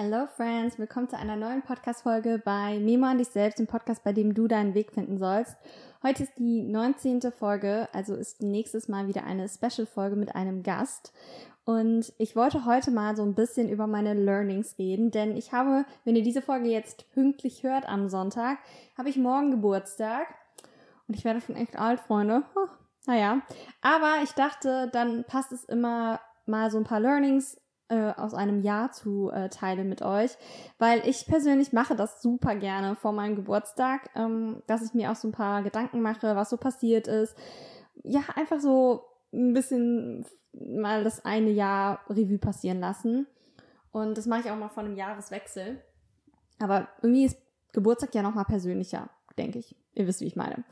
Hello Friends, willkommen zu einer neuen Podcast-Folge bei Memo an dich selbst, dem Podcast, bei dem du deinen Weg finden sollst. Heute ist die 19. Folge, also ist nächstes Mal wieder eine Special-Folge mit einem Gast. Und ich wollte heute mal so ein bisschen über meine Learnings reden, denn ich habe, wenn ihr diese Folge jetzt pünktlich hört am Sonntag, habe ich morgen Geburtstag. Und ich werde schon echt alt, Freunde. Oh, naja. Aber ich dachte, dann passt es immer mal so ein paar Learnings äh, aus einem Jahr zu äh, teilen mit euch, weil ich persönlich mache das super gerne vor meinem Geburtstag, ähm, dass ich mir auch so ein paar Gedanken mache, was so passiert ist. Ja, einfach so ein bisschen mal das eine Jahr Revue passieren lassen. Und das mache ich auch mal von einem Jahreswechsel. Aber irgendwie ist Geburtstag ja nochmal persönlicher, denke ich. Ihr wisst, wie ich meine.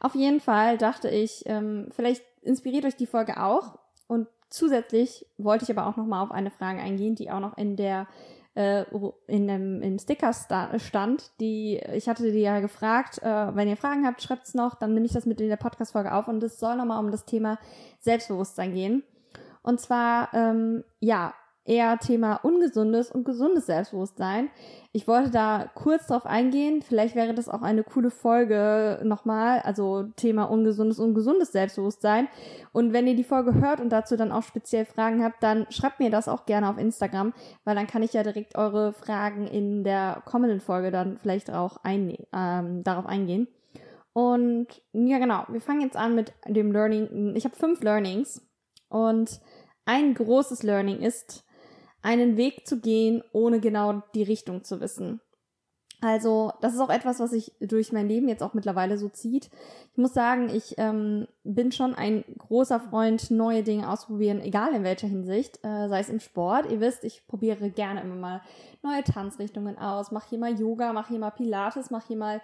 Auf jeden Fall dachte ich, ähm, vielleicht inspiriert euch die Folge auch und Zusätzlich wollte ich aber auch noch mal auf eine Frage eingehen, die auch noch in der äh, in dem im Sticker stand, die ich hatte die ja gefragt, äh, wenn ihr Fragen habt, schreibt's noch, dann nehme ich das mit in der Podcast Folge auf und es soll noch mal um das Thema Selbstbewusstsein gehen. Und zwar ähm, ja, eher Thema ungesundes und gesundes Selbstbewusstsein. Ich wollte da kurz drauf eingehen. Vielleicht wäre das auch eine coole Folge nochmal. Also Thema ungesundes und gesundes Selbstbewusstsein. Und wenn ihr die Folge hört und dazu dann auch speziell Fragen habt, dann schreibt mir das auch gerne auf Instagram, weil dann kann ich ja direkt eure Fragen in der kommenden Folge dann vielleicht auch ein, ähm, darauf eingehen. Und ja, genau. Wir fangen jetzt an mit dem Learning. Ich habe fünf Learnings und ein großes Learning ist, einen Weg zu gehen, ohne genau die Richtung zu wissen. Also, das ist auch etwas, was sich durch mein Leben jetzt auch mittlerweile so zieht. Ich muss sagen, ich ähm, bin schon ein großer Freund, neue Dinge ausprobieren, egal in welcher Hinsicht, äh, sei es im Sport. Ihr wisst, ich probiere gerne immer mal neue Tanzrichtungen aus, mache hier mal Yoga, mache hier mal Pilates, mache hier mal,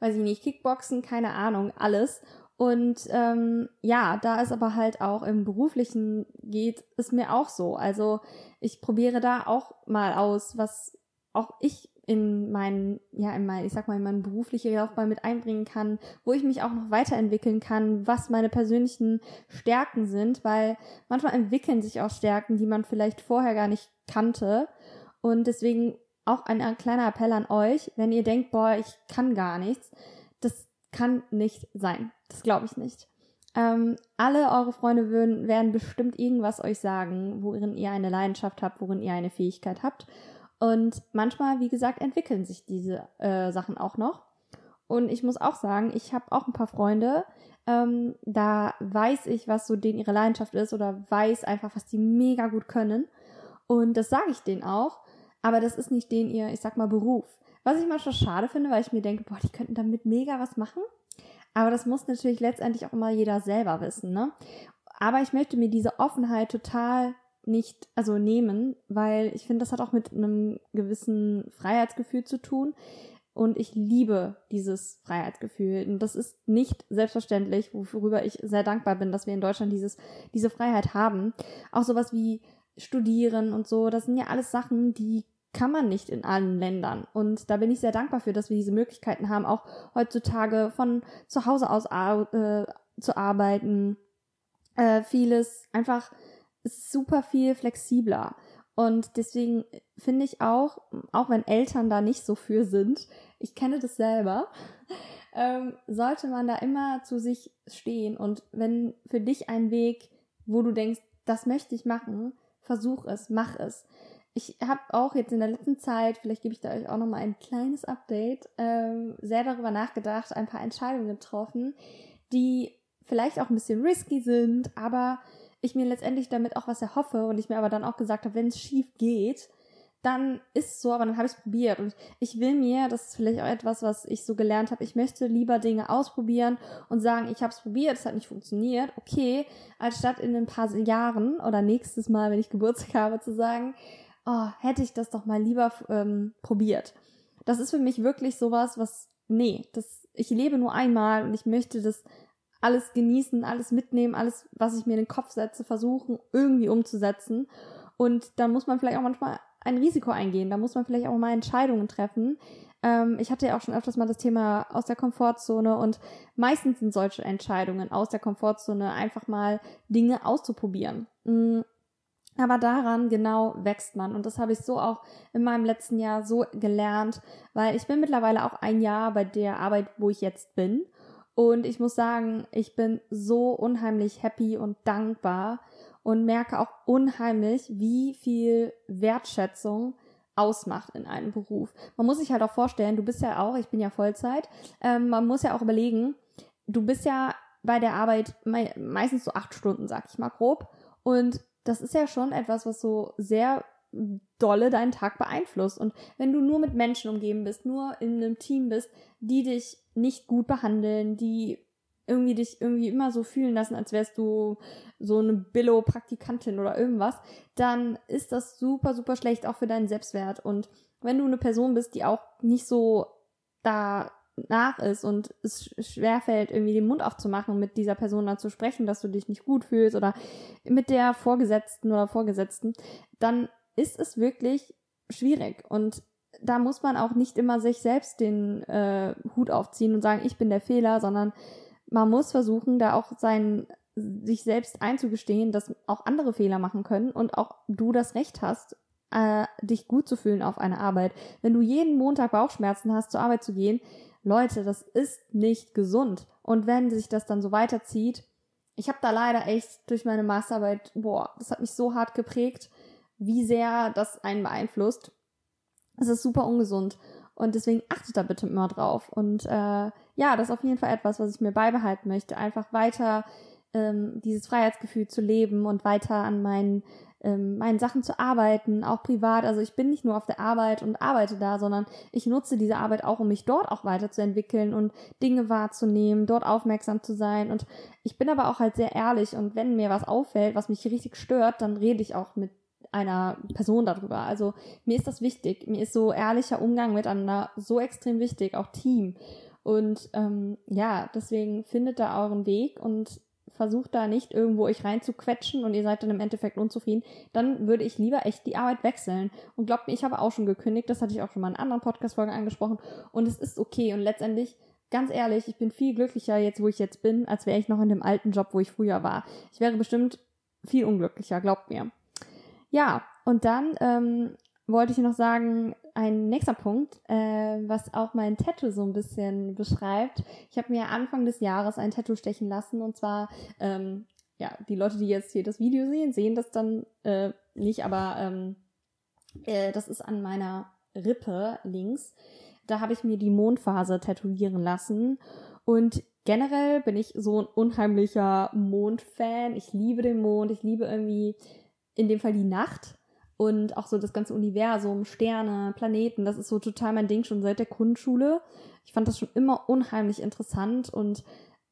weiß ich nicht, Kickboxen, keine Ahnung, alles. Und ähm, ja, da ist aber halt auch im beruflichen geht es mir auch so. Also ich probiere da auch mal aus, was auch ich in meinen, ja, in mein, ich sag mal, in meine berufliche Laufbahn mit einbringen kann, wo ich mich auch noch weiterentwickeln kann, was meine persönlichen Stärken sind, weil manchmal entwickeln sich auch Stärken, die man vielleicht vorher gar nicht kannte. Und deswegen auch ein, ein kleiner Appell an euch, wenn ihr denkt, boah, ich kann gar nichts, das kann nicht sein. Das glaube ich nicht. Ähm, alle eure Freunde würden, werden bestimmt irgendwas euch sagen, worin ihr eine Leidenschaft habt, worin ihr eine Fähigkeit habt. Und manchmal, wie gesagt, entwickeln sich diese äh, Sachen auch noch. Und ich muss auch sagen, ich habe auch ein paar Freunde, ähm, da weiß ich, was so denen ihre Leidenschaft ist oder weiß einfach, was die mega gut können. Und das sage ich denen auch. Aber das ist nicht den ihr, ich sag mal, Beruf. Was ich manchmal schade finde, weil ich mir denke, boah, die könnten damit mega was machen. Aber das muss natürlich letztendlich auch immer jeder selber wissen, ne? Aber ich möchte mir diese Offenheit total nicht, also nehmen, weil ich finde, das hat auch mit einem gewissen Freiheitsgefühl zu tun. Und ich liebe dieses Freiheitsgefühl. Und das ist nicht selbstverständlich, worüber ich sehr dankbar bin, dass wir in Deutschland dieses, diese Freiheit haben. Auch sowas wie studieren und so, das sind ja alles Sachen, die kann man nicht in allen Ländern. Und da bin ich sehr dankbar für, dass wir diese Möglichkeiten haben, auch heutzutage von zu Hause aus äh, zu arbeiten. Äh, vieles einfach super viel flexibler. Und deswegen finde ich auch, auch wenn Eltern da nicht so für sind, ich kenne das selber, ähm, sollte man da immer zu sich stehen. Und wenn für dich ein Weg, wo du denkst, das möchte ich machen, versuch es, mach es ich habe auch jetzt in der letzten Zeit, vielleicht gebe ich da euch auch nochmal ein kleines Update, ähm, sehr darüber nachgedacht, ein paar Entscheidungen getroffen, die vielleicht auch ein bisschen risky sind, aber ich mir letztendlich damit auch was erhoffe und ich mir aber dann auch gesagt habe, wenn es schief geht, dann ist es so, aber dann habe ich es probiert. Und ich will mir, das ist vielleicht auch etwas, was ich so gelernt habe, ich möchte lieber Dinge ausprobieren und sagen, ich habe es probiert, es hat nicht funktioniert, okay, als statt in ein paar Jahren oder nächstes Mal, wenn ich Geburtstag habe, zu sagen, oh, hätte ich das doch mal lieber ähm, probiert. Das ist für mich wirklich sowas, was, nee, das, ich lebe nur einmal und ich möchte das alles genießen, alles mitnehmen, alles, was ich mir in den Kopf setze, versuchen, irgendwie umzusetzen. Und da muss man vielleicht auch manchmal ein Risiko eingehen. Da muss man vielleicht auch mal Entscheidungen treffen. Ähm, ich hatte ja auch schon öfters mal das Thema aus der Komfortzone und meistens sind solche Entscheidungen aus der Komfortzone einfach mal Dinge auszuprobieren. Aber daran genau wächst man. Und das habe ich so auch in meinem letzten Jahr so gelernt, weil ich bin mittlerweile auch ein Jahr bei der Arbeit, wo ich jetzt bin. Und ich muss sagen, ich bin so unheimlich happy und dankbar und merke auch unheimlich, wie viel Wertschätzung ausmacht in einem Beruf. Man muss sich halt auch vorstellen, du bist ja auch, ich bin ja Vollzeit, ähm, man muss ja auch überlegen, du bist ja bei der Arbeit me meistens so acht Stunden, sag ich mal grob. Und das ist ja schon etwas, was so sehr dolle deinen Tag beeinflusst. Und wenn du nur mit Menschen umgeben bist, nur in einem Team bist, die dich nicht gut behandeln, die irgendwie dich irgendwie immer so fühlen lassen, als wärst du so eine Billo-Praktikantin oder irgendwas, dann ist das super, super schlecht auch für deinen Selbstwert. Und wenn du eine Person bist, die auch nicht so da nach ist und es schwerfällt, irgendwie den Mund aufzumachen, mit dieser Person dann zu sprechen, dass du dich nicht gut fühlst oder mit der Vorgesetzten oder Vorgesetzten, dann ist es wirklich schwierig. Und da muss man auch nicht immer sich selbst den äh, Hut aufziehen und sagen, ich bin der Fehler, sondern man muss versuchen, da auch sein, sich selbst einzugestehen, dass auch andere Fehler machen können und auch du das Recht hast, äh, dich gut zu fühlen auf eine Arbeit. Wenn du jeden Montag Bauchschmerzen hast, zur Arbeit zu gehen, Leute, das ist nicht gesund. Und wenn sich das dann so weiterzieht, ich habe da leider echt durch meine Masterarbeit, boah, das hat mich so hart geprägt, wie sehr das einen beeinflusst. Es ist super ungesund. Und deswegen achtet da bitte immer drauf. Und äh, ja, das ist auf jeden Fall etwas, was ich mir beibehalten möchte. Einfach weiter ähm, dieses Freiheitsgefühl zu leben und weiter an meinen ähm, meinen Sachen zu arbeiten, auch privat. Also ich bin nicht nur auf der Arbeit und arbeite da, sondern ich nutze diese Arbeit auch, um mich dort auch weiterzuentwickeln und Dinge wahrzunehmen, dort aufmerksam zu sein. Und ich bin aber auch halt sehr ehrlich und wenn mir was auffällt, was mich richtig stört, dann rede ich auch mit einer Person darüber. Also mir ist das wichtig. Mir ist so ehrlicher Umgang miteinander so extrem wichtig, auch Team. Und ähm, ja, deswegen findet da euren Weg und versucht da nicht irgendwo euch reinzuquetschen und ihr seid dann im Endeffekt unzufrieden, dann würde ich lieber echt die Arbeit wechseln. Und glaubt mir, ich habe auch schon gekündigt, das hatte ich auch schon mal in anderen Podcast-Folgen angesprochen und es ist okay und letztendlich ganz ehrlich, ich bin viel glücklicher jetzt, wo ich jetzt bin, als wäre ich noch in dem alten Job, wo ich früher war. Ich wäre bestimmt viel unglücklicher, glaubt mir. Ja, und dann ähm, wollte ich noch sagen, ein nächster Punkt, äh, was auch mein Tattoo so ein bisschen beschreibt. Ich habe mir Anfang des Jahres ein Tattoo stechen lassen und zwar, ähm, ja, die Leute, die jetzt hier das Video sehen, sehen das dann äh, nicht, aber ähm, äh, das ist an meiner Rippe links. Da habe ich mir die Mondphase tätowieren lassen und generell bin ich so ein unheimlicher Mondfan. Ich liebe den Mond, ich liebe irgendwie in dem Fall die Nacht und auch so das ganze Universum, Sterne, Planeten, das ist so total mein Ding schon seit der Grundschule. Ich fand das schon immer unheimlich interessant und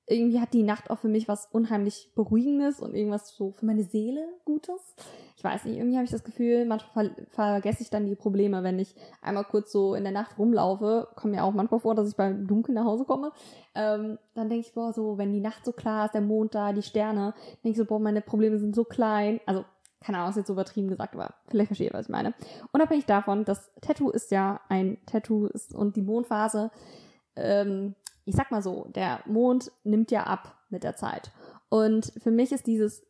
irgendwie hat die Nacht auch für mich was unheimlich Beruhigendes und irgendwas so für meine Seele Gutes. Ich weiß nicht, irgendwie habe ich das Gefühl, manchmal ver vergesse ich dann die Probleme, wenn ich einmal kurz so in der Nacht rumlaufe. Kommt mir auch manchmal vor, dass ich beim Dunkeln nach Hause komme. Ähm, dann denke ich, boah, so, wenn die Nacht so klar ist, der Mond da, die Sterne, denke ich so, boah, meine Probleme sind so klein. Also keine Ahnung, ist jetzt so übertrieben gesagt, aber vielleicht versteht ihr, was ich meine. Unabhängig davon, das Tattoo ist ja ein Tattoo ist, und die Mondphase, ähm, ich sag mal so, der Mond nimmt ja ab mit der Zeit. Und für mich ist dieses,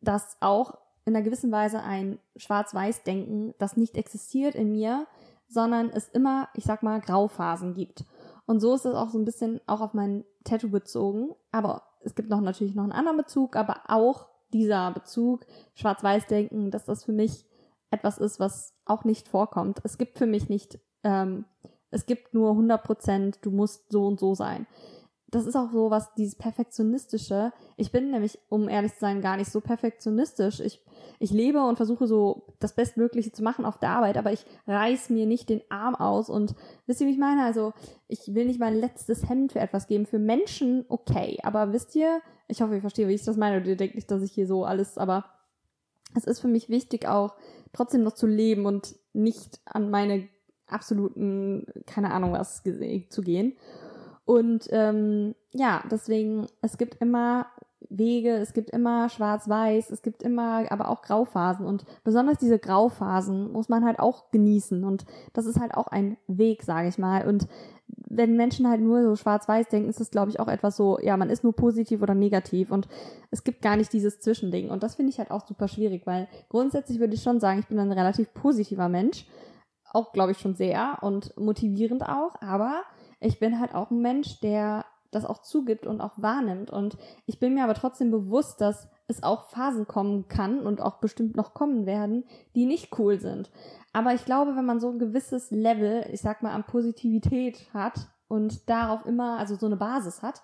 das auch in einer gewissen Weise ein Schwarz-Weiß-Denken, das nicht existiert in mir, sondern es immer, ich sag mal, Grauphasen gibt. Und so ist es auch so ein bisschen auch auf mein Tattoo bezogen. Aber es gibt noch natürlich noch einen anderen Bezug, aber auch dieser Bezug, Schwarz-Weiß-Denken, dass das für mich etwas ist, was auch nicht vorkommt. Es gibt für mich nicht, ähm, es gibt nur 100 Prozent, du musst so und so sein. Das ist auch so was, dieses Perfektionistische. Ich bin nämlich, um ehrlich zu sein, gar nicht so perfektionistisch. Ich, ich lebe und versuche so das Bestmögliche zu machen auf der Arbeit, aber ich reiß mir nicht den Arm aus und wisst ihr, wie ich meine? Also, ich will nicht mein letztes Hemd für etwas geben. Für Menschen okay, aber wisst ihr, ich hoffe, ihr versteht, wie ich das meine. Und ihr denkt nicht, dass ich hier so alles, aber es ist für mich wichtig, auch trotzdem noch zu leben und nicht an meine absoluten, keine Ahnung was, zu gehen. Und ähm, ja, deswegen, es gibt immer Wege, es gibt immer schwarz-weiß, es gibt immer aber auch Grauphasen und besonders diese Grauphasen muss man halt auch genießen und das ist halt auch ein Weg, sage ich mal und wenn Menschen halt nur so schwarz-weiß denken, ist es, glaube ich, auch etwas so, ja, man ist nur positiv oder negativ und es gibt gar nicht dieses Zwischending. Und das finde ich halt auch super schwierig, weil grundsätzlich würde ich schon sagen, ich bin ein relativ positiver Mensch. Auch, glaube ich, schon sehr und motivierend auch. Aber ich bin halt auch ein Mensch, der das auch zugibt und auch wahrnimmt. Und ich bin mir aber trotzdem bewusst, dass es auch Phasen kommen kann und auch bestimmt noch kommen werden, die nicht cool sind. Aber ich glaube, wenn man so ein gewisses Level, ich sag mal, an Positivität hat und darauf immer, also so eine Basis hat,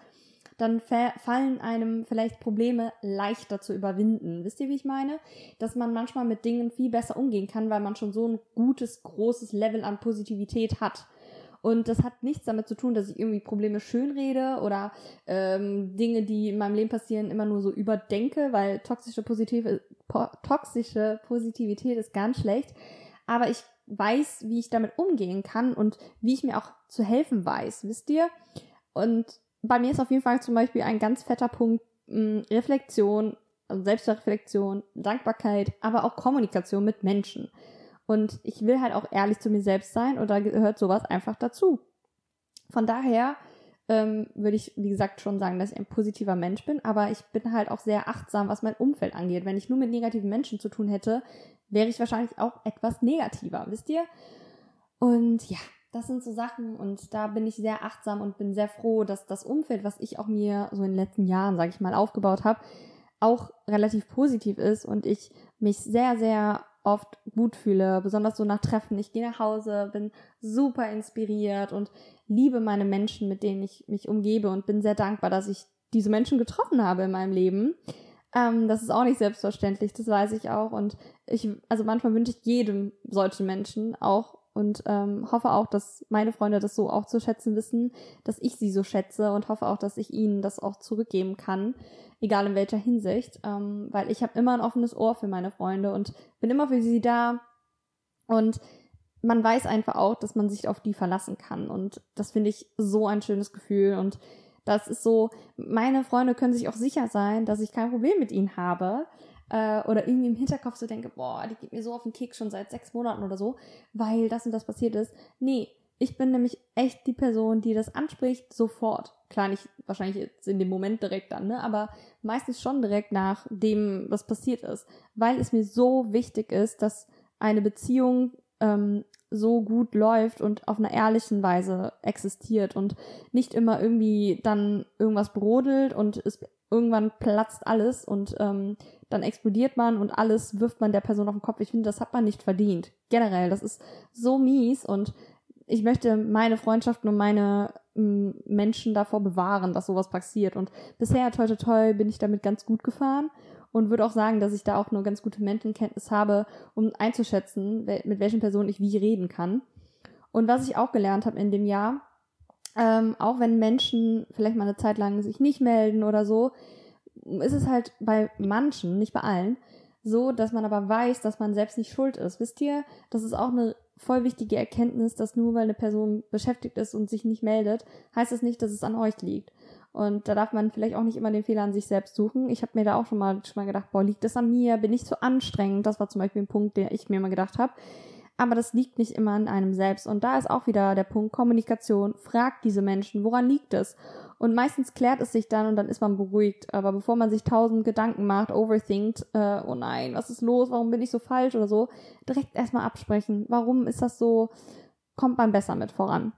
dann fallen einem vielleicht Probleme leichter zu überwinden. Wisst ihr, wie ich meine? Dass man manchmal mit Dingen viel besser umgehen kann, weil man schon so ein gutes, großes Level an Positivität hat. Und das hat nichts damit zu tun, dass ich irgendwie Probleme schönrede oder ähm, Dinge, die in meinem Leben passieren, immer nur so überdenke, weil toxische, Positive, po toxische Positivität ist ganz schlecht aber ich weiß, wie ich damit umgehen kann und wie ich mir auch zu helfen weiß, wisst ihr? Und bei mir ist auf jeden Fall zum Beispiel ein ganz fetter Punkt mh, hm, Reflexion, also Selbstreflexion, Dankbarkeit, aber auch Kommunikation mit Menschen. Und ich will halt auch ehrlich zu mir selbst sein und da gehört sowas einfach dazu. Von daher ähm, würde ich, wie gesagt, schon sagen, dass ich ein positiver Mensch bin, aber ich bin halt auch sehr achtsam, was mein Umfeld angeht. Wenn ich nur mit negativen Menschen zu tun hätte, wäre ich wahrscheinlich auch etwas negativer, wisst ihr? Und ja, das sind so Sachen und da bin ich sehr achtsam und bin sehr froh, dass das Umfeld, was ich auch mir so in den letzten Jahren, sage ich mal, aufgebaut habe, auch relativ positiv ist und ich mich sehr, sehr oft gut fühle, besonders so nach Treffen. Ich gehe nach Hause, bin super inspiriert und liebe meine Menschen, mit denen ich mich umgebe und bin sehr dankbar, dass ich diese Menschen getroffen habe in meinem Leben. Ähm, das ist auch nicht selbstverständlich, das weiß ich auch. Und ich, also manchmal wünsche ich jedem solchen Menschen auch und ähm, hoffe auch, dass meine Freunde das so auch zu schätzen wissen, dass ich sie so schätze und hoffe auch, dass ich ihnen das auch zurückgeben kann, egal in welcher Hinsicht, ähm, weil ich habe immer ein offenes Ohr für meine Freunde und bin immer für sie da. Und man weiß einfach auch, dass man sich auf die verlassen kann. Und das finde ich so ein schönes Gefühl. Und das ist so, meine Freunde können sich auch sicher sein, dass ich kein Problem mit ihnen habe. Äh, oder irgendwie im Hinterkopf so denke, boah, die geht mir so auf den Kick schon seit sechs Monaten oder so, weil das und das passiert ist. Nee, ich bin nämlich echt die Person, die das anspricht, sofort. Klar, nicht wahrscheinlich jetzt in dem Moment direkt dann, ne? aber meistens schon direkt nach dem, was passiert ist. Weil es mir so wichtig ist, dass eine Beziehung ähm, so gut läuft und auf einer ehrlichen Weise existiert und nicht immer irgendwie dann irgendwas brodelt und es irgendwann platzt alles und ähm, dann explodiert man und alles wirft man der Person auf den Kopf. Ich finde, das hat man nicht verdient. Generell, das ist so mies und ich möchte meine Freundschaften und meine Menschen davor bewahren, dass sowas passiert. Und bisher, toi, toi, toi, bin ich damit ganz gut gefahren und würde auch sagen, dass ich da auch eine ganz gute Menschenkenntnis habe, um einzuschätzen, mit welchen Personen ich wie reden kann. Und was ich auch gelernt habe in dem Jahr, ähm, auch wenn Menschen vielleicht mal eine Zeit lang sich nicht melden oder so, ist es halt bei manchen, nicht bei allen, so, dass man aber weiß, dass man selbst nicht schuld ist. Wisst ihr, das ist auch eine voll wichtige Erkenntnis, dass nur weil eine Person beschäftigt ist und sich nicht meldet, heißt es das nicht, dass es an euch liegt. Und da darf man vielleicht auch nicht immer den Fehler an sich selbst suchen. Ich habe mir da auch schon mal, schon mal gedacht, boah, liegt das an mir? Bin ich zu anstrengend? Das war zum Beispiel ein Punkt, den ich mir mal gedacht habe. Aber das liegt nicht immer an einem selbst. Und da ist auch wieder der Punkt Kommunikation. Fragt diese Menschen, woran liegt es? Und meistens klärt es sich dann und dann ist man beruhigt. Aber bevor man sich tausend Gedanken macht, overthinkt, äh, oh nein, was ist los? Warum bin ich so falsch oder so? Direkt erstmal absprechen. Warum ist das so? Kommt man besser mit voran.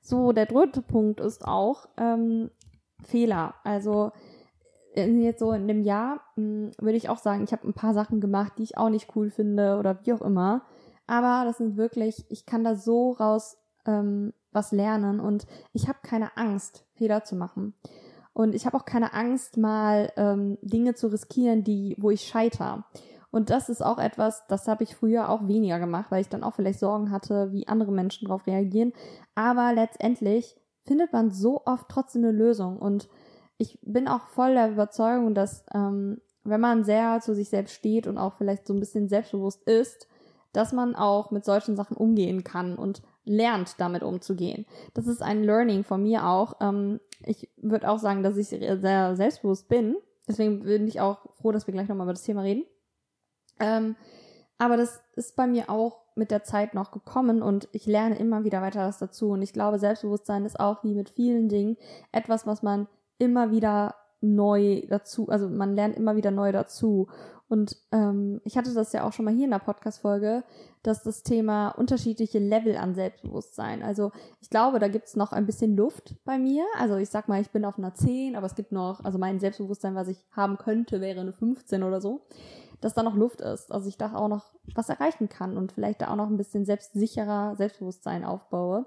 So, der dritte Punkt ist auch, ähm, Fehler. Also jetzt so in dem Jahr hm, würde ich auch sagen, ich habe ein paar Sachen gemacht, die ich auch nicht cool finde oder wie auch immer. Aber das sind wirklich, ich kann da so raus ähm, was lernen und ich habe keine Angst, Fehler zu machen. Und ich habe auch keine Angst, mal ähm, Dinge zu riskieren, die, wo ich scheiter. Und das ist auch etwas, das habe ich früher auch weniger gemacht, weil ich dann auch vielleicht Sorgen hatte, wie andere Menschen darauf reagieren. Aber letztendlich findet man so oft trotzdem eine Lösung. Und ich bin auch voll der Überzeugung, dass ähm, wenn man sehr zu sich selbst steht und auch vielleicht so ein bisschen selbstbewusst ist, dass man auch mit solchen Sachen umgehen kann und lernt, damit umzugehen. Das ist ein Learning von mir auch. Ähm, ich würde auch sagen, dass ich sehr selbstbewusst bin. deswegen bin ich auch froh, dass wir gleich nochmal über das Thema reden. Ähm, aber das ist bei mir auch mit der Zeit noch gekommen und ich lerne immer wieder weiter was dazu. Und ich glaube, Selbstbewusstsein ist auch wie mit vielen Dingen etwas, was man immer wieder neu dazu, also man lernt immer wieder neu dazu. Und ähm, ich hatte das ja auch schon mal hier in der Podcast-Folge, dass das Thema unterschiedliche Level an Selbstbewusstsein. Also ich glaube, da gibt's noch ein bisschen Luft bei mir. Also ich sag mal, ich bin auf einer 10, aber es gibt noch, also mein Selbstbewusstsein, was ich haben könnte, wäre eine 15 oder so dass da noch Luft ist. Also ich da auch noch was erreichen kann und vielleicht da auch noch ein bisschen selbstsicherer Selbstbewusstsein aufbaue.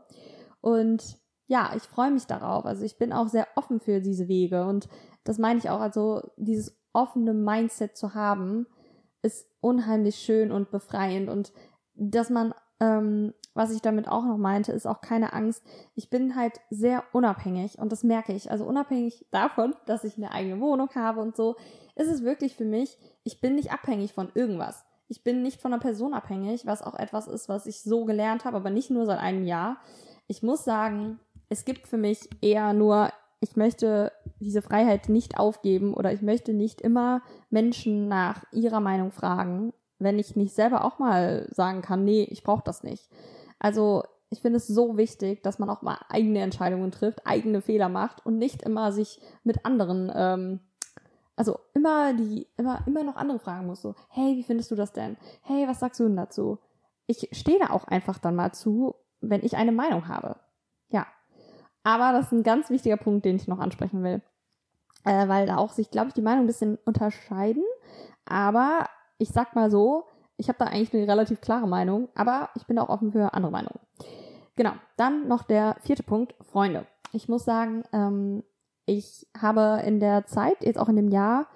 Und ja, ich freue mich darauf. Also ich bin auch sehr offen für diese Wege und das meine ich auch. Also dieses offene Mindset zu haben, ist unheimlich schön und befreiend und dass man ähm, was ich damit auch noch meinte, ist auch keine Angst. Ich bin halt sehr unabhängig und das merke ich. Also unabhängig davon, dass ich eine eigene Wohnung habe und so, ist es wirklich für mich, ich bin nicht abhängig von irgendwas. Ich bin nicht von einer Person abhängig, was auch etwas ist, was ich so gelernt habe, aber nicht nur seit einem Jahr. Ich muss sagen, es gibt für mich eher nur, ich möchte diese Freiheit nicht aufgeben oder ich möchte nicht immer Menschen nach ihrer Meinung fragen, wenn ich nicht selber auch mal sagen kann, nee, ich brauche das nicht. Also ich finde es so wichtig, dass man auch mal eigene Entscheidungen trifft, eigene Fehler macht und nicht immer sich mit anderen, ähm, also immer die, immer, immer noch andere fragen muss. So, hey, wie findest du das denn? Hey, was sagst du denn dazu? Ich stehe da auch einfach dann mal zu, wenn ich eine Meinung habe. Ja. Aber das ist ein ganz wichtiger Punkt, den ich noch ansprechen will. Äh, weil da auch sich, glaube ich, die Meinung ein bisschen unterscheiden. Aber ich sag mal so, ich habe da eigentlich eine relativ klare Meinung, aber ich bin auch offen für andere Meinungen. Genau, dann noch der vierte Punkt, Freunde. Ich muss sagen, ähm, ich habe in der Zeit, jetzt auch in dem Jahr,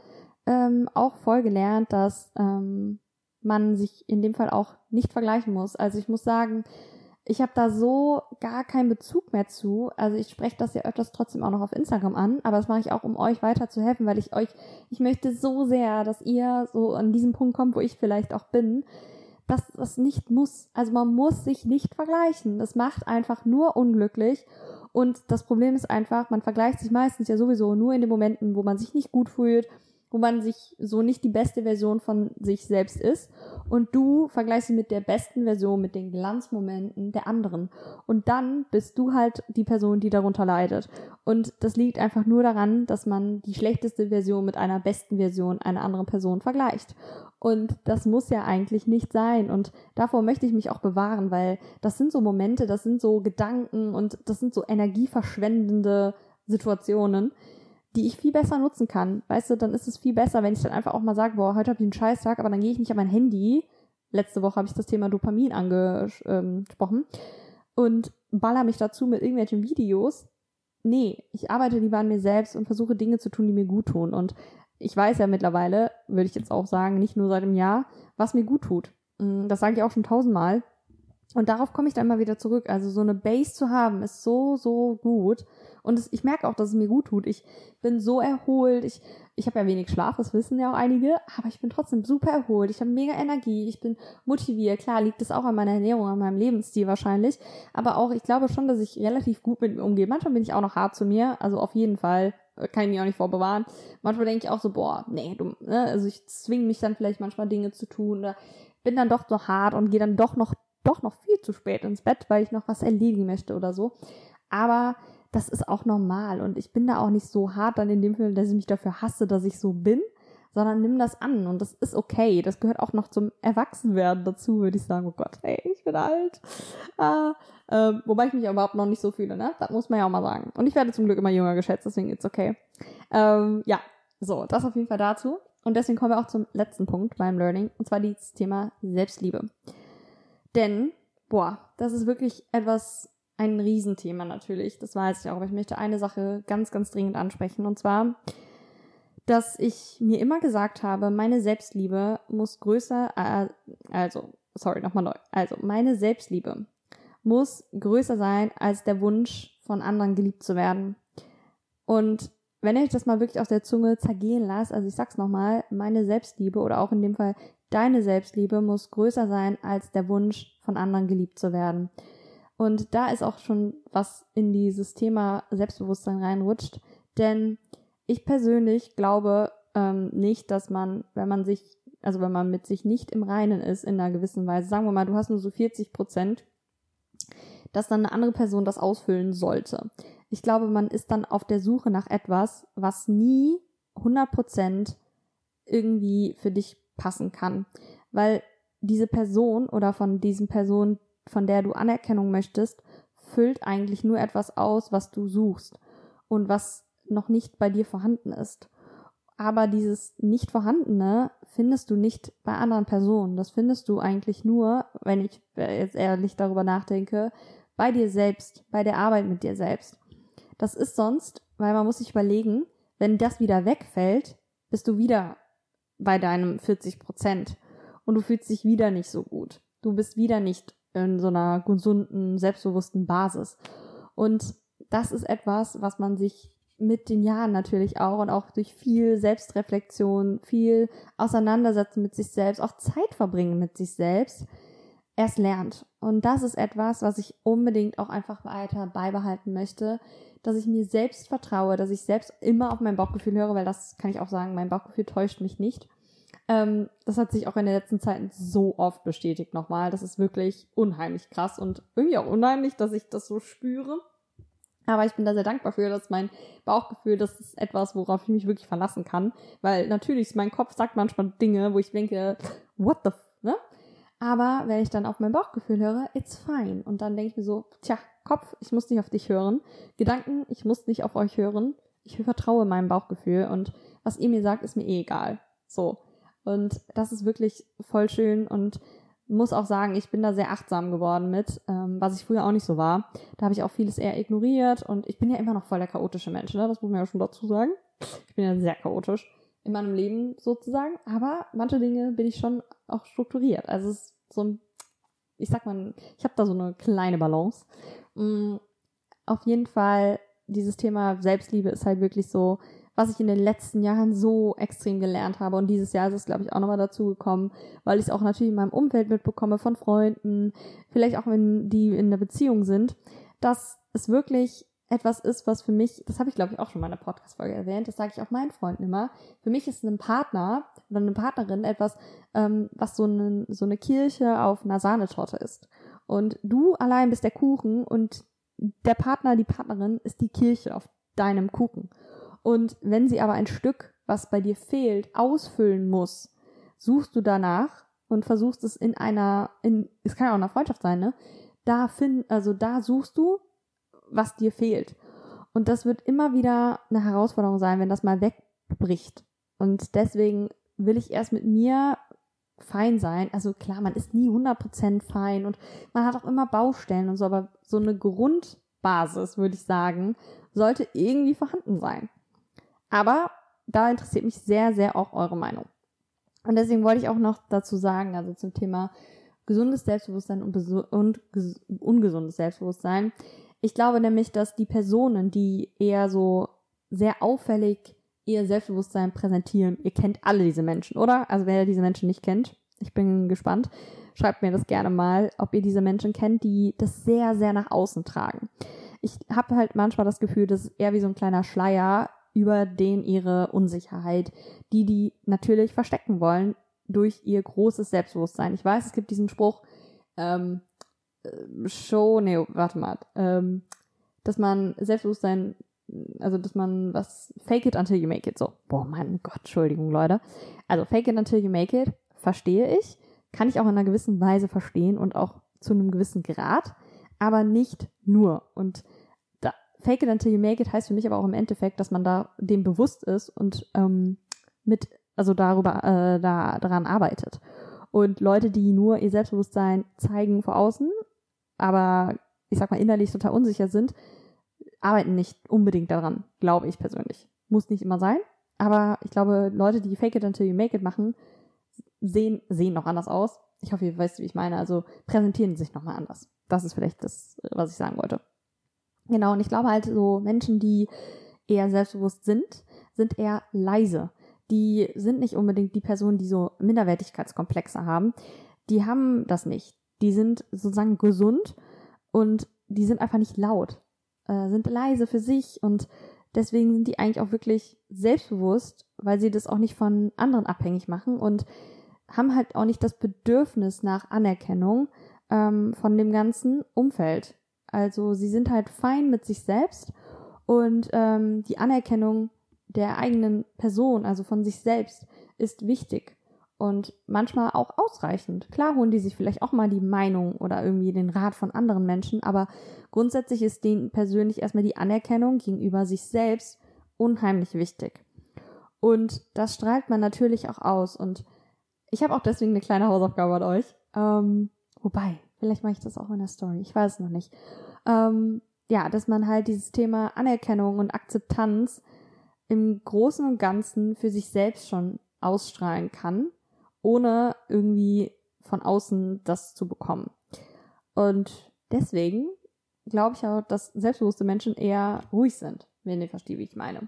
ähm, auch voll gelernt, dass ähm, man sich in dem Fall auch nicht vergleichen muss. Also ich muss sagen, ich habe da so gar keinen Bezug mehr zu. Also ich spreche das ja öfters trotzdem auch noch auf Instagram an, aber das mache ich auch, um euch weiter zu helfen, weil ich euch, ich möchte so sehr, dass ihr so an diesem Punkt kommt, wo ich vielleicht auch bin, dass das nicht muss. Also man muss sich nicht vergleichen. Das macht einfach nur unglücklich. Und das Problem ist einfach, man vergleicht sich meistens ja sowieso nur in den Momenten, wo man sich nicht gut fühlt, wo man sich so nicht die beste Version von sich selbst ist. Und du vergleichst sie mit der besten Version, mit den Glanzmomenten der anderen. Und dann bist du halt die Person, die darunter leidet. Und das liegt einfach nur daran, dass man die schlechteste Version mit einer besten Version einer anderen Person vergleicht. Und das muss ja eigentlich nicht sein. Und davor möchte ich mich auch bewahren, weil das sind so Momente, das sind so Gedanken und das sind so energieverschwendende Situationen, die ich viel besser nutzen kann. Weißt du, dann ist es viel besser, wenn ich dann einfach auch mal sage, boah, heute habe ich einen Scheißtag, aber dann gehe ich nicht an mein Handy. Letzte Woche habe ich das Thema Dopamin angesprochen und baller mich dazu mit irgendwelchen Videos. Nee, ich arbeite lieber an mir selbst und versuche Dinge zu tun, die mir gut tun. Und ich weiß ja mittlerweile, würde ich jetzt auch sagen, nicht nur seit einem Jahr, was mir gut tut. Mm, das sage ich auch schon tausendmal. Und darauf komme ich dann mal wieder zurück. Also so eine Base zu haben, ist so, so gut. Und es, ich merke auch, dass es mir gut tut. Ich bin so erholt. Ich, ich habe ja wenig Schlaf, das wissen ja auch einige, aber ich bin trotzdem super erholt. Ich habe mega Energie, ich bin motiviert. Klar liegt es auch an meiner Ernährung, an meinem Lebensstil wahrscheinlich. Aber auch, ich glaube schon, dass ich relativ gut mit mir umgehe. Manchmal bin ich auch noch hart zu mir, also auf jeden Fall kann ich mich auch nicht vorbewahren. Manchmal denke ich auch so, boah, nee, du, ne? also ich zwinge mich dann vielleicht manchmal Dinge zu tun oder bin dann doch so hart und gehe dann doch noch, doch noch viel zu spät ins Bett, weil ich noch was erledigen möchte oder so. Aber das ist auch normal und ich bin da auch nicht so hart dann in dem Fall, dass ich mich dafür hasse, dass ich so bin, sondern nimm das an und das ist okay. Das gehört auch noch zum Erwachsenwerden dazu, würde ich sagen. Oh Gott, hey, ich bin alt. Ah, äh, wobei ich mich überhaupt noch nicht so fühle, ne? Das muss man ja auch mal sagen. Und ich werde zum Glück immer jünger geschätzt, deswegen ist okay. Ähm, ja, so, das auf jeden Fall dazu. Und deswegen kommen wir auch zum letzten Punkt beim Learning, und zwar das Thema Selbstliebe. Denn, boah, das ist wirklich etwas, ein Riesenthema natürlich, das weiß ich auch, aber ich möchte eine Sache ganz, ganz dringend ansprechen, und zwar, dass ich mir immer gesagt habe, meine Selbstliebe muss größer, äh, also, sorry, nochmal neu, also, meine Selbstliebe muss größer sein als der Wunsch, von anderen geliebt zu werden. Und wenn ich das mal wirklich aus der Zunge zergehen lasse, also ich sag's nochmal, meine Selbstliebe oder auch in dem Fall deine Selbstliebe muss größer sein als der Wunsch, von anderen geliebt zu werden. Und da ist auch schon was in dieses Thema Selbstbewusstsein reinrutscht, denn ich persönlich glaube, ähm, nicht, dass man, wenn man sich, also wenn man mit sich nicht im Reinen ist in einer gewissen Weise, sagen wir mal, du hast nur so 40 Prozent, dass dann eine andere Person das ausfüllen sollte. Ich glaube, man ist dann auf der Suche nach etwas, was nie 100 Prozent irgendwie für dich passen kann. Weil diese Person oder von diesen Personen, von der du Anerkennung möchtest, füllt eigentlich nur etwas aus, was du suchst und was noch nicht bei dir vorhanden ist. Aber dieses nicht vorhandene findest du nicht bei anderen Personen. Das findest du eigentlich nur, wenn ich jetzt ehrlich darüber nachdenke, bei dir selbst, bei der Arbeit mit dir selbst. Das ist sonst, weil man muss sich überlegen, wenn das wieder wegfällt, bist du wieder bei deinem 40 Prozent und du fühlst dich wieder nicht so gut. Du bist wieder nicht in so einer gesunden, selbstbewussten Basis. Und das ist etwas, was man sich mit den Jahren natürlich auch und auch durch viel Selbstreflexion, viel Auseinandersetzen mit sich selbst, auch Zeit verbringen mit sich selbst, erst lernt. Und das ist etwas, was ich unbedingt auch einfach weiter beibehalten möchte, dass ich mir selbst vertraue, dass ich selbst immer auf mein Bauchgefühl höre, weil das kann ich auch sagen, mein Bauchgefühl täuscht mich nicht. Ähm, das hat sich auch in den letzten Zeiten so oft bestätigt nochmal. Das ist wirklich unheimlich krass und irgendwie auch unheimlich, dass ich das so spüre. Aber ich bin da sehr dankbar für, dass mein Bauchgefühl, das ist etwas, worauf ich mich wirklich verlassen kann. Weil natürlich, mein Kopf sagt manchmal Dinge, wo ich denke, what the? Aber wenn ich dann auf mein Bauchgefühl höre, it's fine. Und dann denke ich mir so, tja, Kopf, ich muss nicht auf dich hören. Gedanken, ich muss nicht auf euch hören. Ich vertraue meinem Bauchgefühl und was ihr mir sagt, ist mir eh egal. So. Und das ist wirklich voll schön und muss auch sagen, ich bin da sehr achtsam geworden mit, ähm, was ich früher auch nicht so war. Da habe ich auch vieles eher ignoriert und ich bin ja immer noch voll der chaotische Mensch, ne? Das muss man ja schon dazu sagen. Ich bin ja sehr chaotisch in meinem Leben sozusagen, aber manche Dinge bin ich schon auch strukturiert. Also es so ein, ich sag mal, ich habe da so eine kleine Balance. Mhm. Auf jeden Fall, dieses Thema Selbstliebe ist halt wirklich so, was ich in den letzten Jahren so extrem gelernt habe. Und dieses Jahr ist es, glaube ich, auch nochmal dazu gekommen, weil ich es auch natürlich in meinem Umfeld mitbekomme, von Freunden, vielleicht auch wenn die in einer Beziehung sind, dass es wirklich etwas ist, was für mich, das habe ich glaube ich auch schon mal in einer Podcast-Folge erwähnt, das sage ich auch meinen Freunden immer, für mich ist ein Partner oder eine Partnerin etwas, ähm, was so eine, so eine Kirche auf einer Sahnetorte ist. Und du allein bist der Kuchen und der Partner, die Partnerin ist die Kirche auf deinem Kuchen. Und wenn sie aber ein Stück, was bei dir fehlt, ausfüllen muss, suchst du danach und versuchst es in einer, in, es kann ja auch eine Freundschaft sein, ne? Da find, also da suchst du, was dir fehlt. Und das wird immer wieder eine Herausforderung sein, wenn das mal wegbricht. Und deswegen will ich erst mit mir fein sein. Also klar, man ist nie 100% fein und man hat auch immer Baustellen und so, aber so eine Grundbasis, würde ich sagen, sollte irgendwie vorhanden sein. Aber da interessiert mich sehr, sehr auch eure Meinung. Und deswegen wollte ich auch noch dazu sagen, also zum Thema gesundes Selbstbewusstsein und, und ungesundes Selbstbewusstsein. Ich glaube nämlich, dass die Personen, die eher so sehr auffällig ihr Selbstbewusstsein präsentieren, ihr kennt alle diese Menschen, oder? Also wer diese Menschen nicht kennt, ich bin gespannt. Schreibt mir das gerne mal, ob ihr diese Menschen kennt, die das sehr, sehr nach außen tragen. Ich habe halt manchmal das Gefühl, das ist eher wie so ein kleiner Schleier über den ihre Unsicherheit, die die natürlich verstecken wollen durch ihr großes Selbstbewusstsein. Ich weiß, es gibt diesen Spruch, ähm, äh, Show, nee, warte mal, ähm, dass man Selbstbewusstsein, also dass man was, fake it until you make it, so. Boah, mein Gott, Entschuldigung, Leute. Also fake it until you make it, verstehe ich, kann ich auch in einer gewissen Weise verstehen und auch zu einem gewissen Grad, aber nicht nur. Und Fake it until you make it heißt für mich aber auch im Endeffekt, dass man da dem bewusst ist und ähm, mit, also darüber, äh, da, daran arbeitet. Und Leute, die nur ihr Selbstbewusstsein zeigen vor außen, aber ich sag mal innerlich total unsicher sind, arbeiten nicht unbedingt daran, glaube ich persönlich. Muss nicht immer sein, aber ich glaube, Leute, die Fake it until you make it machen, sehen, sehen noch anders aus. Ich hoffe, ihr weißt, wie ich meine. Also präsentieren sich nochmal anders. Das ist vielleicht das, was ich sagen wollte. Genau, und ich glaube halt so Menschen, die eher selbstbewusst sind, sind eher leise. Die sind nicht unbedingt die Personen, die so Minderwertigkeitskomplexe haben. Die haben das nicht. Die sind sozusagen gesund und die sind einfach nicht laut, äh, sind leise für sich und deswegen sind die eigentlich auch wirklich selbstbewusst, weil sie das auch nicht von anderen abhängig machen und haben halt auch nicht das Bedürfnis nach Anerkennung ähm, von dem ganzen Umfeld. Also sie sind halt fein mit sich selbst und ähm, die Anerkennung der eigenen Person, also von sich selbst, ist wichtig und manchmal auch ausreichend. Klar holen die sich vielleicht auch mal die Meinung oder irgendwie den Rat von anderen Menschen, aber grundsätzlich ist denen persönlich erstmal die Anerkennung gegenüber sich selbst unheimlich wichtig. Und das strahlt man natürlich auch aus. Und ich habe auch deswegen eine kleine Hausaufgabe an euch. Ähm, wobei, vielleicht mache ich das auch in der Story. Ich weiß es noch nicht. Ähm, ja, dass man halt dieses Thema Anerkennung und Akzeptanz im Großen und Ganzen für sich selbst schon ausstrahlen kann ohne irgendwie von außen das zu bekommen. Und deswegen glaube ich auch, dass selbstbewusste Menschen eher ruhig sind, wenn ihr versteht, wie ich meine.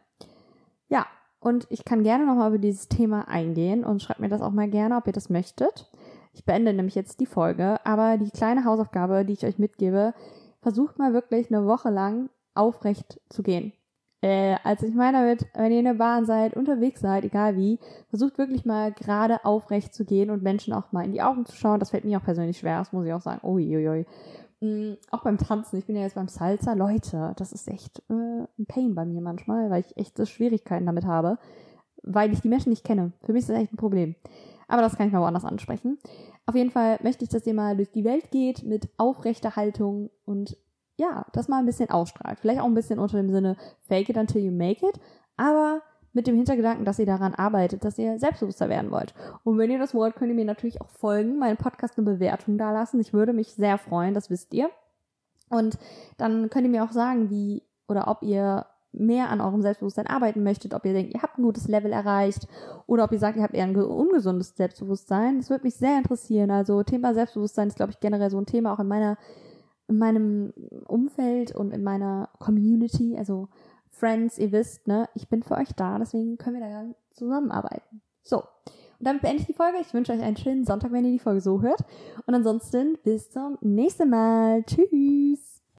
Ja, und ich kann gerne nochmal über dieses Thema eingehen und schreibt mir das auch mal gerne, ob ihr das möchtet. Ich beende nämlich jetzt die Folge, aber die kleine Hausaufgabe, die ich euch mitgebe, versucht mal wirklich eine Woche lang aufrecht zu gehen. Äh, also ich meine damit, wenn ihr in der Bahn seid, unterwegs seid, egal wie, versucht wirklich mal gerade aufrecht zu gehen und Menschen auch mal in die Augen zu schauen. Das fällt mir auch persönlich schwer, das muss ich auch sagen. Uiuiui. Mhm, auch beim Tanzen, ich bin ja jetzt beim Salsa, Leute, das ist echt äh, ein Pain bei mir manchmal, weil ich echt Schwierigkeiten damit habe, weil ich die Menschen nicht kenne. Für mich ist das echt ein Problem. Aber das kann ich mal woanders ansprechen. Auf jeden Fall möchte ich, dass ihr mal durch die Welt geht mit aufrechter Haltung und ja, das mal ein bisschen ausstrahlt. Vielleicht auch ein bisschen unter dem Sinne fake it until you make it, aber mit dem Hintergedanken, dass ihr daran arbeitet, dass ihr selbstbewusster werden wollt. Und wenn ihr das wollt, könnt ihr mir natürlich auch folgen, meinen Podcast eine Bewertung dalassen. Ich würde mich sehr freuen, das wisst ihr. Und dann könnt ihr mir auch sagen, wie oder ob ihr mehr an eurem Selbstbewusstsein arbeiten möchtet, ob ihr denkt, ihr habt ein gutes Level erreicht oder ob ihr sagt, ihr habt eher ein ungesundes Selbstbewusstsein. Das würde mich sehr interessieren. Also Thema Selbstbewusstsein ist, glaube ich, generell so ein Thema auch in meiner in meinem Umfeld und in meiner Community, also Friends, ihr wisst, ne, ich bin für euch da, deswegen können wir da zusammenarbeiten. So. Und damit beende ich die Folge. Ich wünsche euch einen schönen Sonntag, wenn ihr die Folge so hört. Und ansonsten bis zum nächsten Mal. Tschüss.